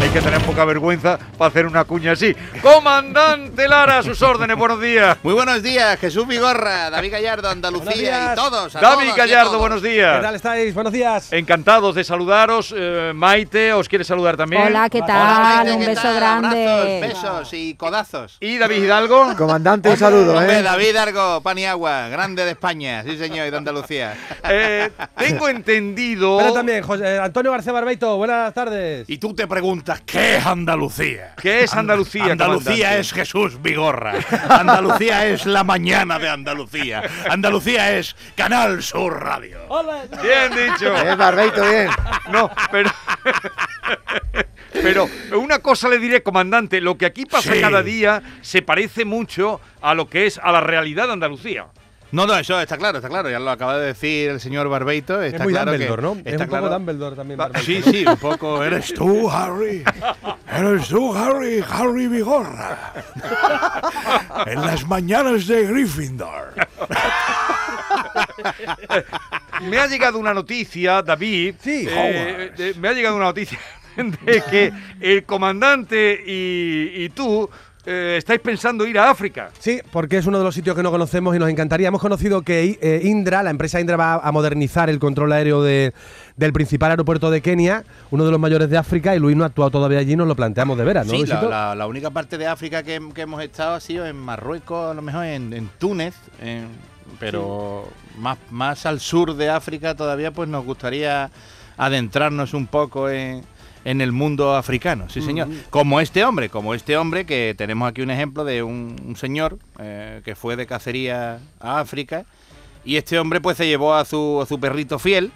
Hay que tener poca vergüenza para hacer una cuña así. Comandante Lara, a sus órdenes, buenos días. Muy buenos días, Jesús Vigorra, David Gallardo, Andalucía y todos. a David todos Gallardo, todos. buenos días. ¿Qué tal estáis? Buenos días. Encantados de saludaros. Eh, Maite, ¿os quiere saludar también? Hola, ¿qué Hola, tal? Maite, Un ¿qué beso tal? grande. Abrazos, besos y codazos. ¿Y David Hidalgo? Comandante, un saludo, Hombre, ¿eh? David Argo, pan y agua, grande de España, sí señor, y de Andalucía. Eh, tengo entendido... Pero también, José Antonio García Barbeito, buenas tardes. Y tú te preguntas, ¿qué es Andalucía? ¿Qué es Andalucía, Andalucía comandante? es Jesús Vigorra. Andalucía es la mañana de Andalucía. Andalucía es Canal Sur Radio. Bien dicho. Bien, Barbeito, bien. No, pero... Pero una cosa le diré, comandante, lo que aquí pasa Sí. cada día se parece mucho a lo que es a la realidad de Andalucía. No, no, eso está claro, está claro, ya lo acaba de decir el señor Barbeito. Está es muy claro Dumbledore, que, ¿no? Está es un claro. poco Dumbledore también. Barbeito. Sí, sí, un poco. Eres ¿Eres tú, Harry? ¿Eres tú, Harry? Harry Vigorra. En las mañanas de Gryffindor. Me ha llegado una noticia, David. Sí. eh, de- me ha llegado una noticia de que el comandante y, y tú eh, estáis pensando ir a África. Sí, porque es uno de los sitios que no conocemos y nos encantaría. Hemos conocido que eh, Indra, la empresa Indra, va a modernizar el control aéreo de- del principal aeropuerto de Kenia, uno de los mayores de África, y Luis no ha actuado todavía allí, nos lo planteamos de veras, ¿no? Sí, la, la- la única parte de África que, que hemos estado ha sido en Marruecos, a lo mejor en, en Túnez, en- pero más, más al sur de África todavía pues nos gustaría adentrarnos un poco en, en el mundo africano, sí señor. Como este hombre, como este hombre que tenemos aquí un ejemplo de un, un señor eh, que fue de cacería a África y este hombre pues se llevó a su, a su perrito fiel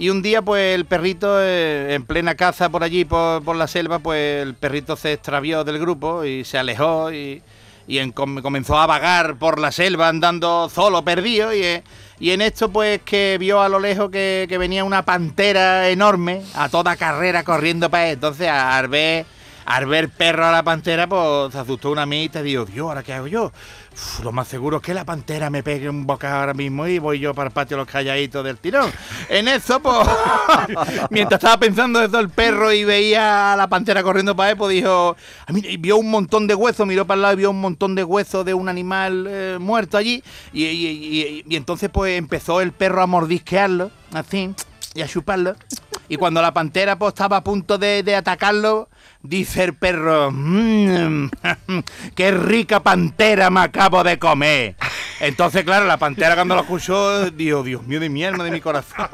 y un día, pues el perrito, eh, en plena caza por allí, por, por la selva, pues el perrito se extravió del grupo y se alejó y, y en- com- comenzó a vagar por la selva andando solo, perdido. Y, eh, y en esto, pues que vio a lo lejos que, que venía una pantera enorme a toda carrera corriendo para él. Entonces, al ver, perro a la pantera, pues se asustó una mitad y dijo, Dios, ¿ahora qué hago yo? Lo más seguro es que la pantera me pegue un bocado ahora mismo y voy yo para el patio los calladitos del tirón. En eso, pues, mientras estaba pensando eso el perro y veía a la pantera corriendo para él, pues dijo, "Ah, mira", y vio un montón de huesos, miró para el lado y vio un montón de huesos de un animal eh, muerto allí. Y, entonces, pues, empezó el perro a mordisquearlo, así, y a chuparlo. Y cuando la pantera pues, estaba a punto de atacarlo, dice el perro, "Mm, ¡qué rica pantera me acabo de comer! Entonces, claro, la pantera cuando lo escuchó, dijo, Dios mío de mi alma, de mi corazón.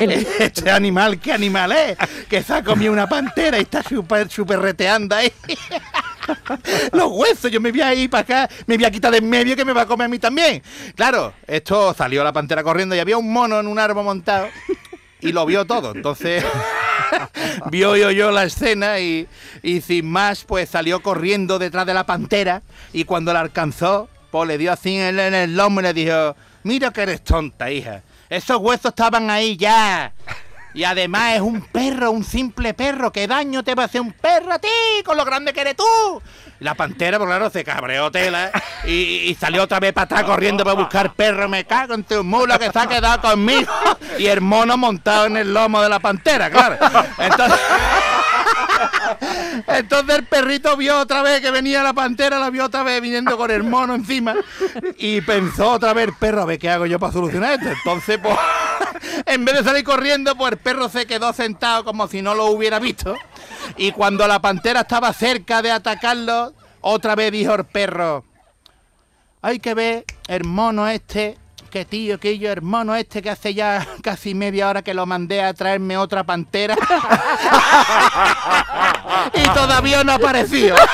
este animal, ¿qué animal es? Que se ha comido una pantera y está súper, súper reteando ahí. Los huesos, yo me voy a ir para acá, me voy a quitar de en medio que me va a comer a mí también. Claro, esto salió la pantera corriendo y había un mono en un árbol montado y lo vio todo. Entonces vio yo, yo la escena y, y sin más, pues salió corriendo detrás de la pantera y cuando la alcanzó, pues le dio así en el lomo y le dijo, mira que eres tonta, hija. Esos huesos estaban ahí ya. Y además es un perro, un simple perro. ¿Qué daño te va a hacer un perro a ti con lo grande que eres tú? La pantera, pues claro, se cabreó tela y, y salió otra vez para atrás corriendo para buscar perro. Me cago en tu mula que se ha quedado conmigo. Y el mono montado en el lomo de la pantera, claro. Entonces. Entonces el perrito vio otra vez que venía la pantera, la vio otra vez viniendo con el mono encima y pensó otra vez, perro, a ver qué hago yo para solucionar esto. Entonces, pues, en vez de salir corriendo, pues el perro se quedó sentado como si no lo hubiera visto. Y cuando la pantera estaba cerca de atacarlo, otra vez dijo el perro, hay que ver el mono este, que tío, que yo, el mono este que hace ya casi media hora que lo mandé a traerme otra pantera. y todavía no ha aparecido.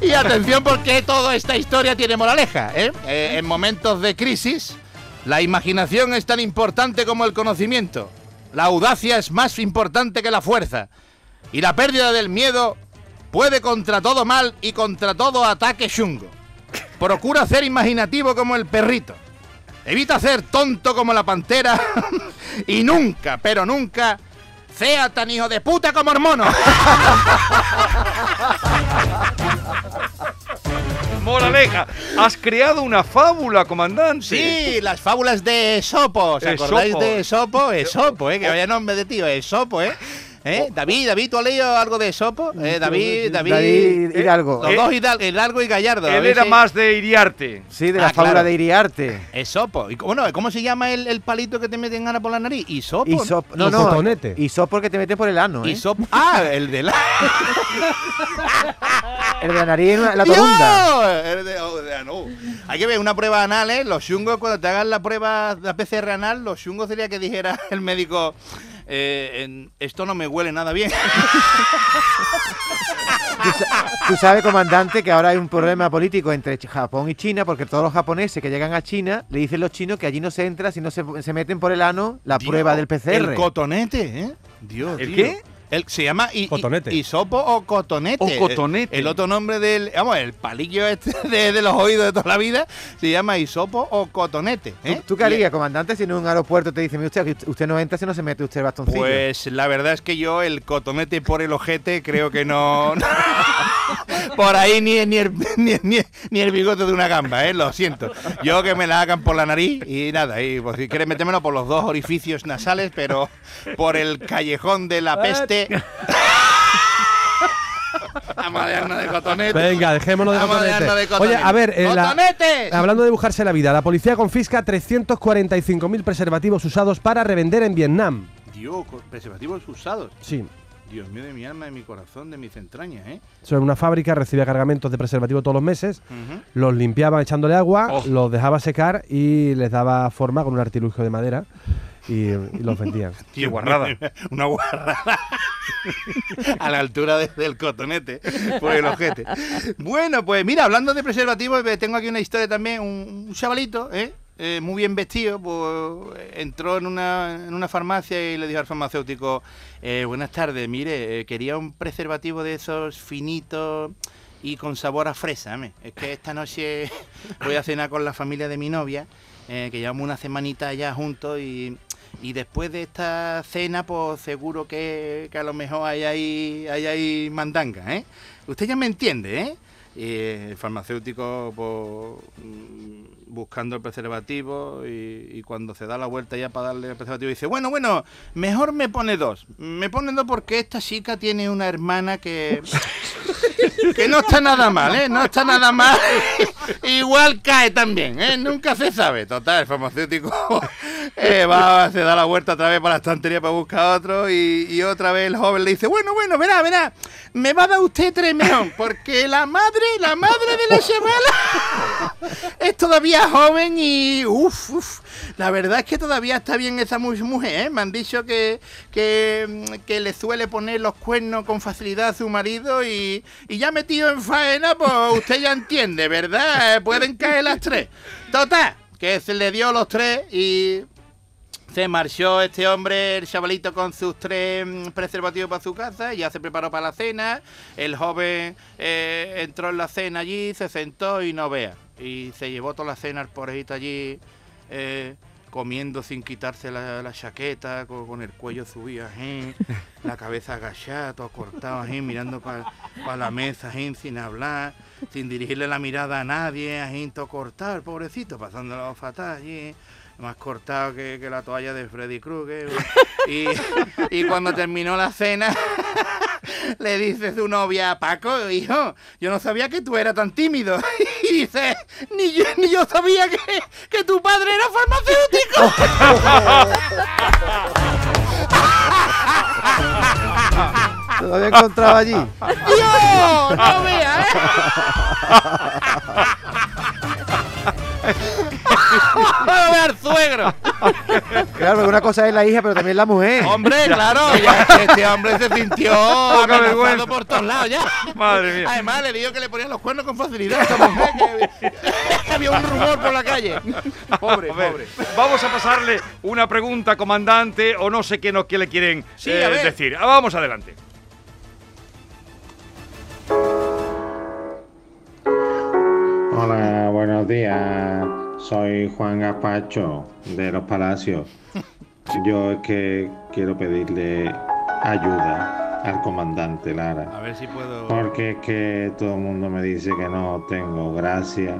y atención porque toda esta historia tiene moraleja. ¿eh? Eh, en momentos de crisis, la imaginación es tan importante como el conocimiento. La audacia es más importante que la fuerza. Y la pérdida del miedo puede contra todo mal y contra todo ataque chungo. Procura ser imaginativo como el perrito. Evita ser tonto como la pantera. y nunca, pero nunca, sea tan hijo de puta como el mono. Moraleja, has creado una fábula, comandante. Sí, las fábulas de Esopo. ¿Os acordáis Esopo. de Esopo? Esopo, ¿eh? Que vaya nombre de tío, Esopo, ¿eh? ¿Eh? David, David, ¿tú has leído algo de Esopo? Eh, David, David. David Hidalgo. Los Eh, dos Hidalgo, Hidalgo y Gallardo. Él era sí. más de Iriarte. Sí, de la Ah, fábula claro. de Iriarte. Esopo. Y, bueno, ¿cómo se llama el, el palito que te meten ahora por la nariz? Isopo. Y sop, no, no. Y sop porque te mete por el ano, ¿eh? Isopo. Ah, el de la. El de la nariz en la, torunda. El de- oh, de- no. Hay que ver una prueba anal, ¿eh? Los chungos, cuando te hagan la prueba, la PCR anal, los chungos sería que dijera el médico, eh, en- esto no me huele nada bien. Tú, sa- tú sabes, comandante, que ahora hay un problema político entre Japón y China, porque todos los japoneses que llegan a China le dicen los chinos que allí no se entra si no se, se meten por el ano la Dios, prueba del PCR. El cotonete, ¿eh? Dios, ¿El tío. qué? El, se llama i- i- Cotonete. isopo o cotonete. O cotonete. El, el otro nombre del. Vamos, el palillo este de, de los oídos de toda la vida se llama isopo o cotonete. ¿Tú, ¿eh? tú qué harías, comandante, si en un aeropuerto te dicen, "Mire usted, que usted no entra si no se mete usted el bastoncillo? Pues la verdad es que yo el cotonete por el ojete creo que no... por ahí ni, ni, el, ni, ni- ni el bigote de una gamba, ¿eh? Lo siento. Yo que me la hagan por la nariz y nada. Y pues, si quieres metérmelo por los dos orificios nasales, pero por el callejón de la peste... A dejarnos de cotonete. Venga, dejémonos de cotonete. de Oye, cotonete. a ver, eh, la- hablando de dibujarse la vida, la policía confisca 345.000 preservativos usados para revender en Vietnam. Dios, preservativos usados. Sí. Dios mío de mi alma, de mi corazón, de mis entrañas, ¿eh? Eso una fábrica, recibía cargamentos de preservativos todos los meses, Ujú. los limpiaban echándole agua, Oh. los dejaba secar y les daba forma con un artilugio de madera y, y los vendían. Qué guarrada. Una guarrada. a la altura de- del cotonete, por el ojete. Bueno, pues mira, hablando de preservativos, eh, tengo aquí una historia también. Un, un chavalito, ¿eh? Eh, muy bien vestido, pues entró en una, en una farmacia y le dijo al farmacéutico, eh, buenas tardes, mire, eh, quería un preservativo de esos finitos y con sabor a fresa. me. Es que esta noche voy a cenar con la familia de mi novia, eh, que llevamos una semanita ya juntos y, y después de esta cena, pues seguro que, que a lo mejor hay ahí, hay mandanga, ¿eh? Usted ya me entiende, ¿eh? Y el farmacéutico, pues, mm, buscando el preservativo y, y cuando se da la vuelta ya para darle el preservativo dice, bueno, bueno, mejor me pone dos. Me pone dos porque esta chica tiene una hermana que... que no está nada mal, ¿eh? No está nada mal. Igual cae también, ¿eh? Nunca se sabe. Total, el farmacéutico eh, va, se da la vuelta otra vez para la estantería para buscar otro y, y otra vez el joven le dice, bueno, bueno, verá, verá, me va a dar usted tres porque la madre, la madre de la chavala es todavía joven y uff, uff. La verdad es que todavía está bien esa mu- mujer, ¿eh? Me han dicho que, mm, que le suele poner los cuernos con facilidad a su marido y, y ya metido en faena, pues usted ya entiende, ¿verdad? Pueden caer las tres. Total, que se le dio los tres y se marchó este hombre, el chavalito, con sus tres mm, preservativos para su casa, ya se preparó para la cena. El joven eh, entró en la cena allí, se sentó y no vea. Y se llevó toda la cena al porejito allí, eh, comiendo sin quitarse la, la chaqueta, con, con el cuello subido, la cabeza agachada, todo cortado, mirando para la mesa, sin hablar, sin dirigirle la mirada a nadie, todo cortado, el pobrecito, pasándolo fatal allí más cortado que, que la toalla de Freddy Krueger. Y, y cuando terminó la cena, le dice su novia, Paco, hijo, yo no sabía que tú eras tan tímido. Y dice, ni yo, ni yo sabía que, que tu padre era farmacéutico. ¿Te lo había encontrado allí? ¡Dios! ¡No veas, eh! ¡No veas al suegro! Claro, porque una cosa es la hija, pero también la mujer. Hombre, claro, ya este hombre se sintió amenazado por todos lados ya. Madre mía. Además, le dijo que le ponían los cuernos con facilidad a esta mujer, que, que había un rumor por la calle. Pobre, A ver, pobre. Vamos a pasarle una pregunta, comandante, o no sé qué, no, qué le quieren Sí, eh, a ver. decir. Ah, vamos adelante. Hola, buenos días. Soy Juan Gaspacho de Los Palacios. Yo es que quiero pedirle ayuda al comandante Lara. A ver si puedo. Porque es que todo el mundo me dice que no tengo gracia,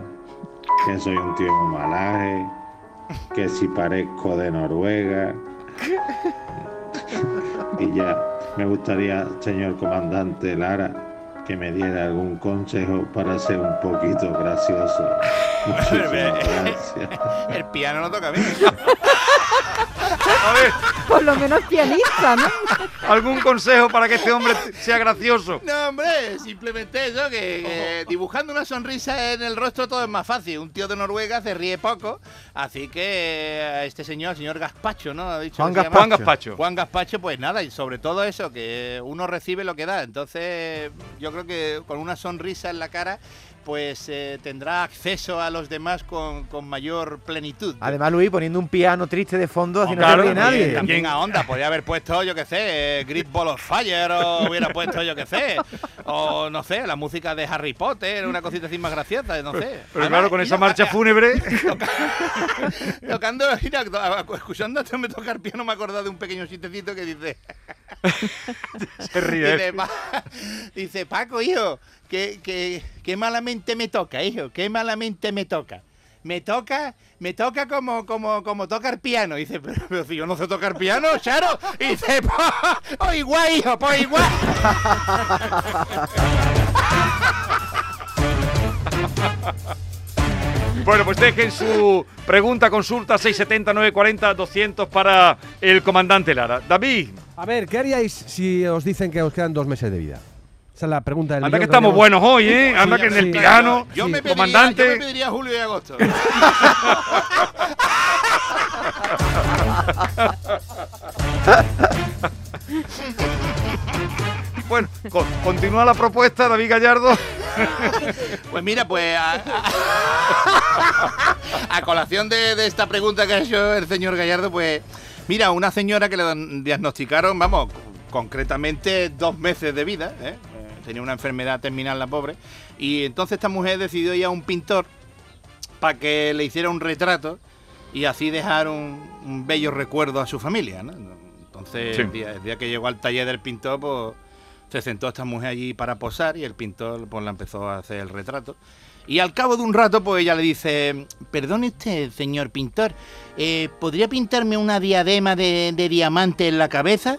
que soy un tío muy malaje, que si parezco de Noruega. Y ya, me gustaría, señor comandante Lara, que me diera algún consejo para ser un poquito gracioso. El piano no toca bien. A ver, Por lo menos pianista, ¿no? ¿algún consejo para que este hombre sea gracioso? No, hombre, simplemente eso, que, que dibujando una sonrisa en el rostro todo es más fácil. Un tío de Noruega se ríe poco, así que a este señor, el señor Gaspacho, ¿no? Ha dicho Juan que se llama? Juan Gaspacho. Juan Gaspacho, pues nada, y sobre todo eso, que uno recibe lo que da. Entonces, yo creo que con una sonrisa en la cara, pues eh, tendrá acceso a los demás con, con mayor plenitud. Además, Luis, poniendo un piano triste de fondo, así no Claro, También- nadie. También a onda, podría haber puesto, yo qué sé, eh, Great Ball of Fire, o hubiera puesto, yo qué sé, o no sé, la música de Harry Potter, una cosita así más graciosa, no sé. Pero Además, claro, con esa marcha fúnebre. Tocando, mira, este hombre tocar piano, me he acordado de un pequeño chistecito que dice. Se ríe. Dice, "Pa- dice, Paco, hijo, que, que, que malamente me toca, hijo, que malamente me toca. Me toca, me toca como, como, como tocar piano. Dice, pero, pero si yo no sé tocar piano, Charo. Y dice, pues, pues igual, hijo, pues igual. Bueno, pues dejen su pregunta, consulta 670 940 200 para el comandante Lara. David, A ver, ¿qué haríais si os dicen que os quedan dos meses de vida? Esa es la pregunta del anda que estamos buenos hoy, ¿eh? Anda que en el piano, Yo, Sí, me pediría, comandante. yo me pediría julio y agosto. Bueno, con- continúa la propuesta, David Gallardo. Pues mira, pues a, a- a colación de, de esta pregunta que ha hecho el señor Gallardo, pues mira, una señora que le diagnosticaron, vamos, concretamente dos meses de vida, ¿eh? Tenía una enfermedad terminal la pobre, y entonces esta mujer decidió ir a un pintor para que le hiciera un retrato y así dejar un, un bello recuerdo a su familia, ¿no? Entonces, Sí. el, día, el día que llegó al taller del pintor, pues se sentó esta mujer allí para posar y el pintor pues la empezó a hacer el retrato. Y al cabo de un rato, pues ella le dice, perdone usted, señor pintor, eh, ¿podría pintarme una diadema de, de diamante en la cabeza?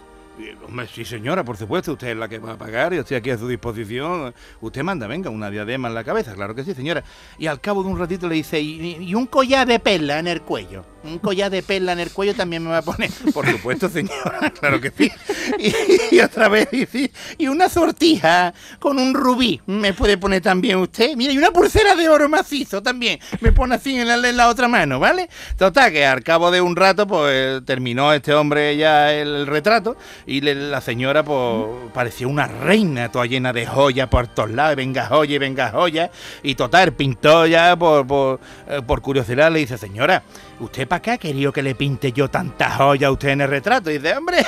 Hombre, sí señora, por supuesto, usted es la que va a pagar, yo estoy aquí a su disposición. Usted manda, venga, una diadema en la cabeza, claro que sí, señora. Y al cabo de un ratito le dice, y, y un collar de perla en el cuello. Un collar de perla en el cuello también me va a poner. Por supuesto, señora, claro que sí. Y, y otra vez dice, y una sortija con un rubí, ¿me puede poner también usted? Mira, y una pulsera de oro macizo también, me pone así en la, en la otra mano, ¿vale? Total, que al cabo de un rato, pues terminó este hombre ya el retrato y le- la señora, pues parecía una reina, toda llena de joyas por todos lados, y venga joya, y venga joya. Y total, el pintor ya por, por, eh, por curiosidad le dice, señora, ¿usted para qué ha querido que le pinte yo tanta joya a usted en el retrato? Y dice, hombre,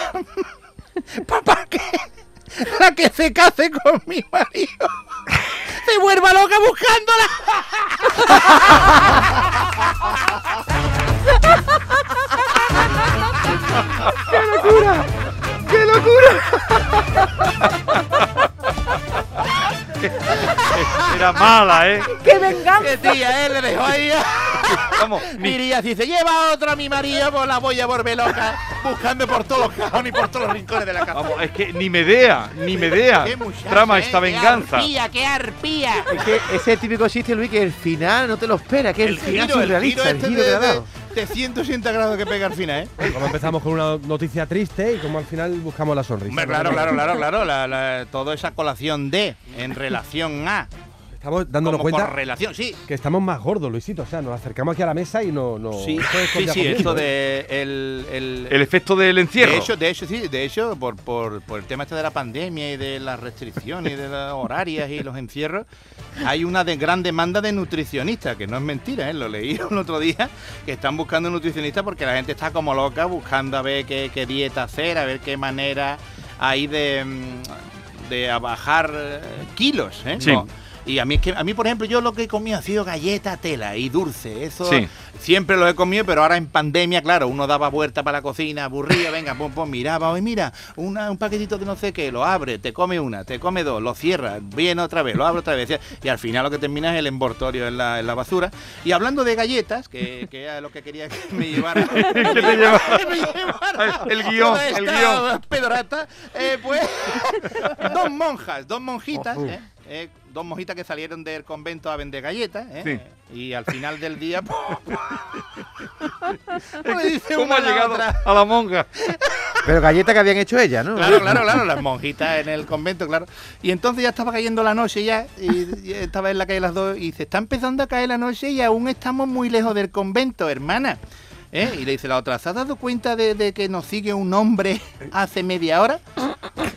¿para qué? La que se case con mi marido se vuelva loca buscándola. ¡Qué locura! Era mala, ¿eh? ¡Qué venganza! ¡Qué tía, eh! Le dejó ahí. Vamos, ni- Diría, si se lleva otra a mi marido, pues la voy a volver loca, buscando por todos los cajones y por todos los rincones de la casa. vamos, es que ni Medea, ni Medea Qué muchacha, trama eh, esta qué venganza. arpía, qué arpía. Es que ese típico chiste, Luis, que el final no te lo espera, que el, final surrealista, el este giro que le ha de, dado. de 180 grados que pega al final, ¿eh? Como empezamos con una noticia triste y como al final buscamos la sonrisa. Hombre, claro, claro, claro, claro. La, la- toda esa colación de en relación a. Estamos dándonos como cuenta correlación, sí. que estamos más gordos, Luisito. O sea, nos acercamos aquí a la mesa y no. no Sí, esto es sí, sí, esto de el, el, El efecto del encierro. De hecho, de hecho, sí, de hecho, por, por, por el tema este de la pandemia y de las restricciones y de las horarias y los encierros, hay una de gran demanda de nutricionistas, que no es mentira, ¿eh? lo leí el otro día, que están buscando nutricionistas porque la gente está como loca buscando a ver qué, qué dieta hacer, a ver qué manera hay de, mm, de bajar eh, kilos, ¿eh? Sí. No, Y a mí es que a mí por ejemplo yo lo que he comido ha sido galleta, tela y dulce. Eso Sí. siempre lo he comido, pero ahora en pandemia, claro, uno daba vuelta para la cocina, aburría, venga, pum, pum, miraba, hoy mira, una, un paquetito de no sé qué, lo abre, te come una, te come dos, lo cierra, viene otra vez, lo abre otra vez. Y al final lo que termina es el envoltorio en la, en la basura. Y hablando de galletas, que, que era lo que quería que me llevara. El guion, el guion. pedorata, eh, pues dos monjas, dos monjitas, eh, eh, dos monjitas que salieron del convento a vender galletas, eh, y al final del día, pues, pues dice ¿Cómo una ha a la llegado otra. a la monja? Pero galleta que habían hecho ella, ¿no? Claro, claro, claro, las monjitas en el convento, claro. Y entonces ya estaba cayendo la noche ya, y, y estaba en la calle las dos, y dice, está empezando a caer la noche y aún estamos muy lejos del convento, hermana. ¿Eh? Y le dice la otra, ¿se ha dado cuenta de, de que nos sigue un hombre hace media hora?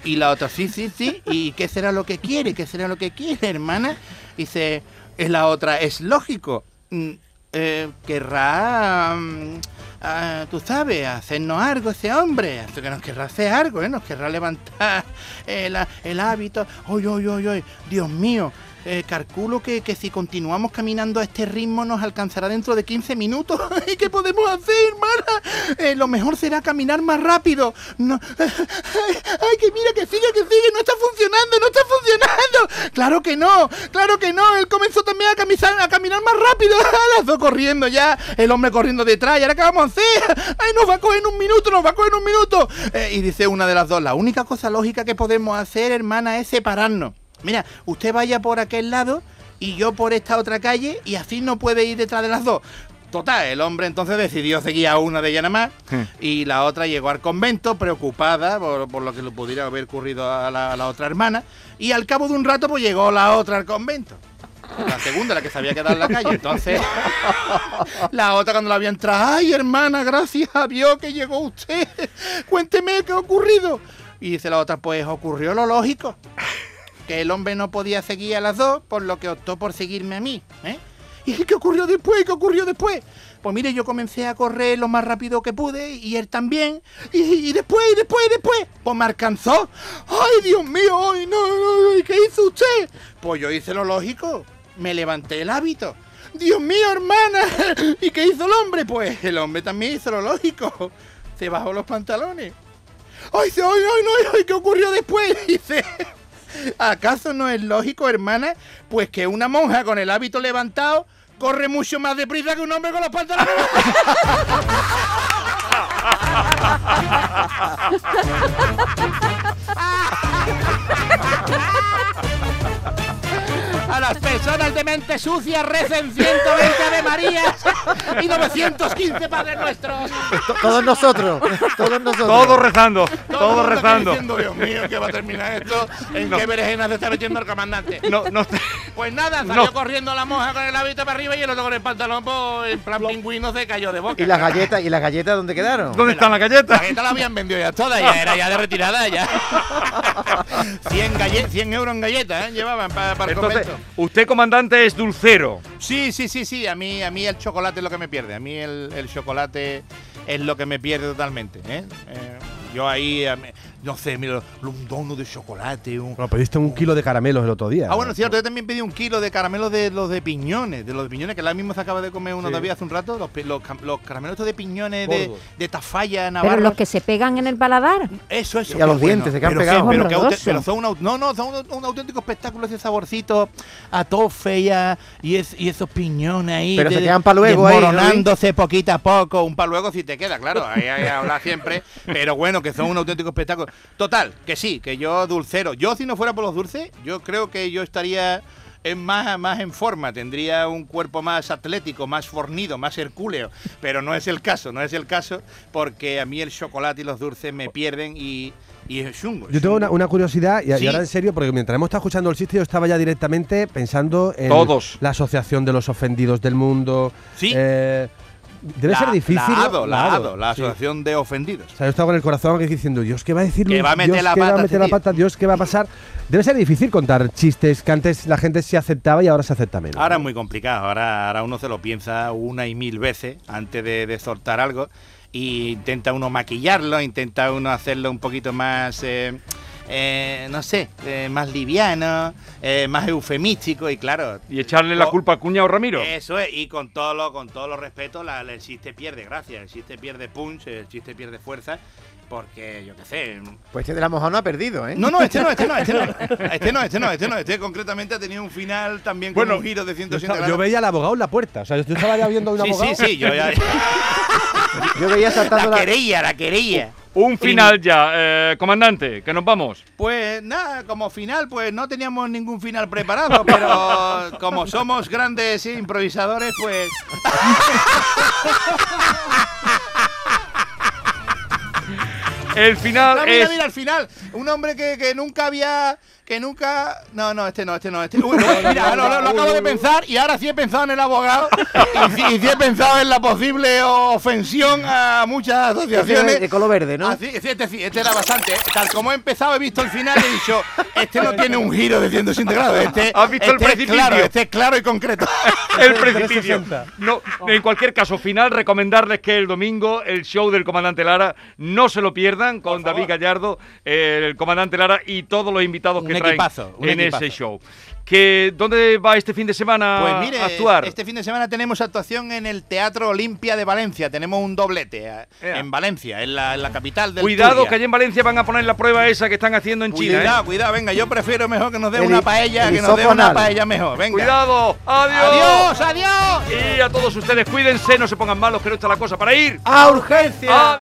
Y la otra, sí, sí, sí. ¿Y qué será lo que quiere? ¿Qué será lo que quiere, hermana? Dice, es la otra, es lógico. Mm, eh, querrá, mm, ah, tú sabes, hacernos algo ese hombre. Que nos querrá hacer algo, ¿eh? Nos querrá levantar el, el hábito. ¡Oy, oy, oy, oy! Dios mío. Eh, calculo que, que si continuamos caminando a este ritmo nos alcanzará dentro de 15 minutos. ¿Y qué podemos hacer, hermana? Eh, lo mejor será caminar más rápido. No. Ay, que mira, que sigue, que sigue. No está funcionando, no está funcionando. Claro que no, claro que no. Él comenzó también a caminar, a caminar más rápido. Las dos corriendo ya. El hombre corriendo detrás. ¿Y ahora qué vamos a hacer? Ay, nos va a coger en un minuto, nos va a coger en un minuto. Eh, y dice una de las dos, la única cosa lógica que podemos hacer, hermana, es separarnos. Mira, usted vaya por aquel lado y yo por esta otra calle y así no puede ir detrás de las dos. Total, el hombre entonces decidió seguir a una de ellas nada más y la otra llegó al convento preocupada por, por lo que le pudiera haber ocurrido a la, a la otra hermana y al cabo de un rato pues llegó la otra al convento. La segunda, la que se había quedado en la calle. Entonces, la otra cuando la había entrado, ay hermana, gracias a Dios que llegó usted. Cuénteme qué ha ocurrido. Y dice la otra, pues ocurrió lo lógico. Que el hombre no podía seguir a las dos, por lo que optó por seguirme a mí. ¿eh? ¿Y qué ocurrió después? ¿Qué ocurrió después? Pues mire, yo comencé a correr lo más rápido que pude y él también. Y, y después, y después, y después, pues me alcanzó. ¡Ay, Dios mío! ¡Ay, no, no, no! ¿Y qué hizo usted? Pues yo hice lo lógico. Me levanté el hábito. ¡Dios mío, hermana! ¿Y qué hizo el hombre? Pues el hombre también hizo lo lógico. Se bajó los pantalones. ¡Ay, ay, ay, no, qué ocurrió después! Dice. ¿Acaso no es lógico, hermana? Pues que una monja con el hábito levantado corre mucho más deprisa que un hombre con los pantalones. Las personas de mente sucia recen 120 de Marías y 915 Padres Nuestros. To- Todos nosotros, todos nosotros. Todos rezando, todos rezando. Diciendo, Dios mío, ¿qué va a terminar esto? ¿En No. qué berenjena se está metiendo el comandante? No, no, Pues nada, salió No. corriendo la monja con el hábito para arriba y el otro con el pantalón, pues, en plan pingüino, se cayó de boca. ¿Y las galletas, y las galletas dónde quedaron? ¿Dónde están las La galletas? galleta la habían vendido ya todas, ya era ya de retirada ya. 100, galle- 100 euros en galletas, ¿eh? Llevaban para, para el Entonces, convento. Usted, comandante, es dulcero. Sí, sí, sí, sí. A mí, a mí el chocolate es lo que me pierde. A mí el, el chocolate es lo que me pierde totalmente. ¿eh? Eh, yo ahí, no sé, mira, un dono de chocolate, un, Bueno, pediste un kilo de caramelos el otro día. Ah, bueno, cierto, yo también pedí un kilo de caramelos de los de piñones, de los de piñones, que la misma se acaba de comer uno Sí. todavía hace un rato, los, los, los caramelos estos de piñones de, de Tafalla, Pero Navarra. los que se pegan en el paladar. Eso, eso. Y a los dientes, se quedan pero, pegados. Pero, que Horroroso. pero son un, no, no, son un, un auténtico espectáculo ese saborcito a tofe y, a- y, es- y esos piñones ahí. Pero se quedan pa' luego ahí, ¿no? Desmoronándose poquito a poco, un pa' luego si te queda, claro, ahí hay que hablar siempre. Pero bueno, que son un auténtico espectáculo. Total, que sí, que yo dulcero. Yo si no fuera por los dulces, yo creo que yo estaría en más, más en forma, tendría un cuerpo más atlético, más fornido, más hercúleo, pero no es el caso, no es el caso, porque a mí el chocolate y los dulces me pierden y, y es chungo. es Yo tengo una, curiosidad, y, y Sí. ahora en serio, porque mientras hemos estado escuchando el chiste, yo estaba ya directamente pensando en Todos. la Asociación de los Ofendidos del Mundo. Sí. eh, debe La- ser difícil. La ADO, la ADO, la sí. Asociación de Ofendidos. O sea, yo estaba con el corazón aquí diciendo, Dios, ¿qué va a decir Que va a meter Dios, la ¿qué va pata a meter la tío". pata? Dios, ¿qué va a pasar? Debe ser difícil contar chistes que antes la gente se aceptaba y ahora se acepta menos. Ahora es muy complicado, ahora, ahora uno se lo piensa una y mil veces antes de, de soltar algo y intenta uno maquillarlo, intenta uno hacerlo un poquito más... eh, eh, no sé, eh, más liviano, eh, más eufemístico y claro. Y echarle la culpa al cuñado Ramiro. Eso es, y con todo lo, con todo lo respeto, la- el chiste pierde gracia, el chiste pierde punch, el chiste pierde fuerza, porque yo qué sé. Pues este de la mojada no ha perdido, ¿eh? No, no, este no, este no, este no. Este no, este no, este no. Este concretamente ha tenido un final también con Bueno, un giro de Yo, 180 estaba- yo grados. veía al abogado en la puerta. O sea, yo estaba ya viendo a un Sí, abogado. sí, sí, yo ya. Yo veía saltando La la... querella, la querella. Un final ya, eh, comandante, que nos vamos. Pues nada, como final, pues no teníamos ningún final preparado, pero como somos grandes improvisadores, pues. El final mira, es. mira, al final, un hombre que, que nunca había. Que nunca. No, no, este no, este no. Este... Uy, no, mira, lo, lo- lo acabo de pensar y ahora sí he pensado en el abogado y sí, y sí he pensado en la posible ofensión a muchas Ese asociaciones. de color verde, ¿no? Así, sí, este, sí, este era bastante. ¿eh? Tal como he empezado, he visto el final y he dicho: Este no tiene un giro de 180 grados. Este, ¿Has visto el este es precipicio? Claro, este es claro y concreto. El precipicio. 360. No, en cualquier caso, final, recomendarles que el domingo el show del comandante Lara no se lo pierdan con David Gallardo, el comandante Lara y todos los invitados que traen equipazo, un en equipazo. ese show. Que, ¿Dónde va este fin de semana Pues mire, a actuar? este fin de semana tenemos actuación en el Teatro Olimpia de Valencia. Tenemos un doblete eh, en Valencia, en la, en la capital del Cuidado Turia. que allí en Valencia van a poner la prueba esa que están haciendo en China. Cuidado, ¿eh? cuidado, venga, yo prefiero mejor que nos den una paella, el que nos den una paella mejor. Venga. Cuidado, adiós. Adiós, adiós. Y a todos ustedes, cuídense, no se pongan malos, que no está la cosa para ir. ¡A urgencia! ¡A-